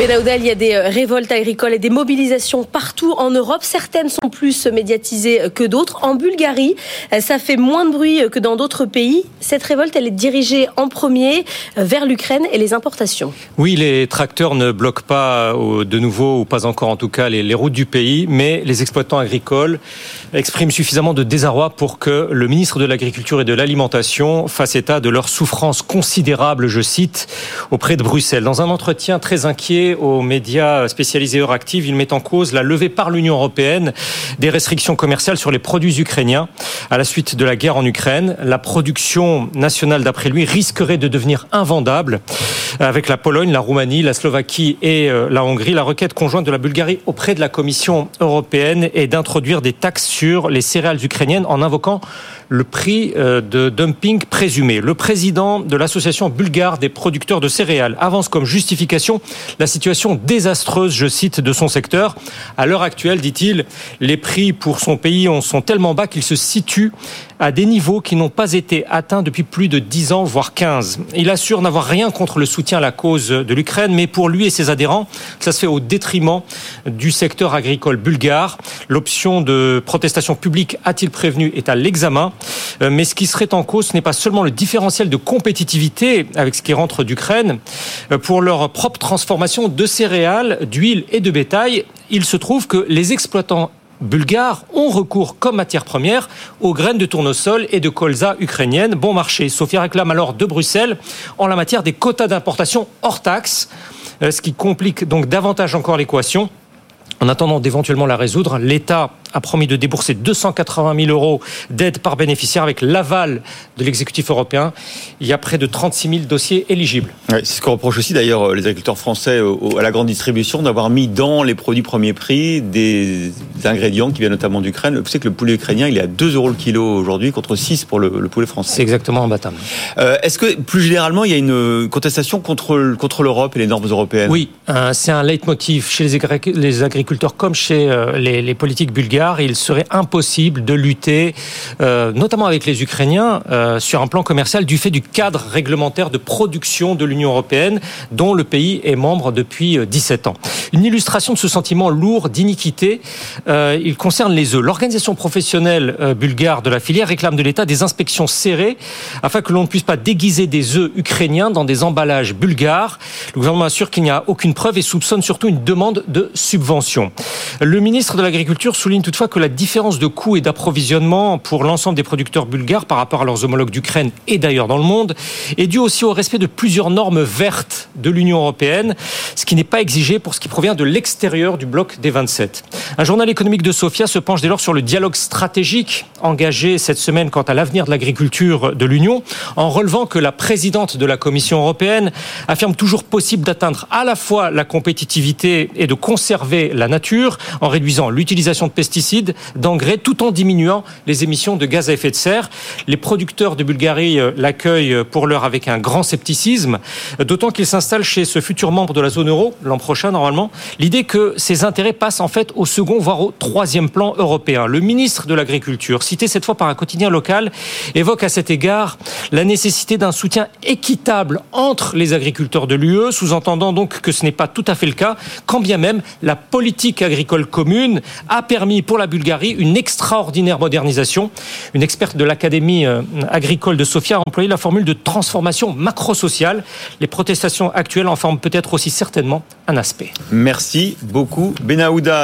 Il y a des euh, révoltes agricoles et des mobilisations partout en Europe. Certaines sont plus médiatisées que d'autres. En Bulgarie, euh, ça fait moins de bruit que dans d'autres pays. Cette révolte, elle est dirigée en premier euh, vers l'Ukraine et les importations. Oui, les tracteurs ne bloquent pas de nouveau, ou pas encore en tout cas, les, routes du pays, mais les exploitants agricoles expriment suffisamment de désarroi pour que le ministre de l'Agriculture et de l'Alimentation fasse état de leur souffrance considérable, je cite, auprès de Bruxelles. Dans un entretien très inquiet aux médias spécialisés Euractiv, il met en cause la levée par l'Union européenne des restrictions commerciales sur les produits ukrainiens à la suite de la guerre en Ukraine. La production nationale, d'après lui, risquerait de devenir invendable avec la Pologne, la Roumanie, la Slovaquie et euh, la Hongrie. La requête conjointe de la Bulgarie auprès de la Commission européenne est d'introduire des taxes sur les céréales ukrainiennes en invoquant le prix euh, de dumping présumé. Le président de l'association bulgare des producteurs de céréales avance comme justification la situation désastreuse, je cite, de son secteur. À l'heure actuelle, dit-il, les prix pour son pays sont tellement bas qu'ils se situent à des niveaux qui n'ont pas été atteints depuis plus de 10 ans, voire 15. Il assure n'avoir rien contre le soutien à la cause de l'Ukraine, mais pour lui et ses adhérents, ça se fait au détriment du secteur agricole bulgare. L'option de protestation publique, a-t-il prévenu, est à l'examen. Euh, mais ce qui serait en cause, ce n'est pas seulement le différentiel de compétitivité avec ce qui rentre d'Ukraine. Euh, pour leur propre transformation de céréales, d'huile et de bétail, il se trouve que les exploitants bulgares ont recours comme matière première aux graines de tournesol et de colza ukrainiennes bon marché. Sofia réclame alors de Bruxelles en la matière des quotas d'importation hors taxe, euh, ce qui complique donc davantage encore l'équation. En attendant d'éventuellement la résoudre, l'État a promis de débourser 280 000 euros d'aide par bénéficiaire avec l'aval de l'exécutif européen. Il y a près de 36 000 dossiers éligibles. c'est ce qu'on reproche aussi d'ailleurs les agriculteurs français à la grande distribution d'avoir mis dans les produits premier prix des ingrédients qui viennent notamment d'Ukraine. Vous savez que le poulet ukrainien, il est à 2 euros le kilo aujourd'hui contre 6 pour le, poulet français. C'est exactement imbattable. Euh, Est-ce que plus généralement, il y a une contestation contre, contre l'Europe et les normes européennes? Oui, euh, c'est un leitmotiv chez les, agriculteurs comme chez euh, les, les politiques bulgares il serait impossible de lutter, euh, notamment avec les Ukrainiens, euh, sur un plan commercial du fait du cadre réglementaire de production de l'Union européenne, dont le pays est membre depuis 17 euh, ans. Une illustration de ce sentiment lourd d'iniquité, il concerne les œufs. L'organisation professionnelle bulgare de la filière réclame de l'État des inspections serrées afin que l'on ne puisse pas déguiser des œufs ukrainiens dans des emballages bulgares. Le gouvernement assure qu'il n'y a aucune preuve et soupçonne surtout une demande de subvention. Le ministre de l'Agriculture souligne toutefois que la différence de coût et d'approvisionnement pour l'ensemble des producteurs bulgares par rapport à leurs homologues d'Ukraine et d'ailleurs dans le monde est due aussi au respect de plusieurs normes vertes de l'Union européenne, ce qui n'est pas exigé pour ce qui provient de l'extérieur du bloc des 27. Un journal économique de Sofia se penche dès lors sur le dialogue stratégique engagé cette semaine quant à l'avenir de l'agriculture de l'Union, en relevant que la présidente de la Commission européenne affirme toujours possible d'atteindre à la fois la compétitivité et de conserver la nature en réduisant l'utilisation de pesticides d'engrais, tout en diminuant les émissions de gaz à effet de serre. Les producteurs de Bulgarie euh, l'accueillent pour l'heure avec un grand scepticisme, d'autant qu'il s'installe chez ce futur membre de la zone euro, l'an prochain normalement, l'idée que ses intérêts passent en fait au second, voire au troisième plan européen. Le ministre de l'Agriculture, cité cette fois par un quotidien local, évoque à cet égard la nécessité d'un soutien équitable entre les agriculteurs de l'UE, sous-entendant donc que ce n'est pas tout à fait le cas, quand bien même la politique agricole commune a permis pour la Bulgarie une extraordinaire modernisation. Une experte de l'Académie euh, agricole de Sofia a employé la formule de transformation macro-sociale. Les protestations actuelles en forment peut-être aussi certainement un aspect. Merci beaucoup, Benahouda.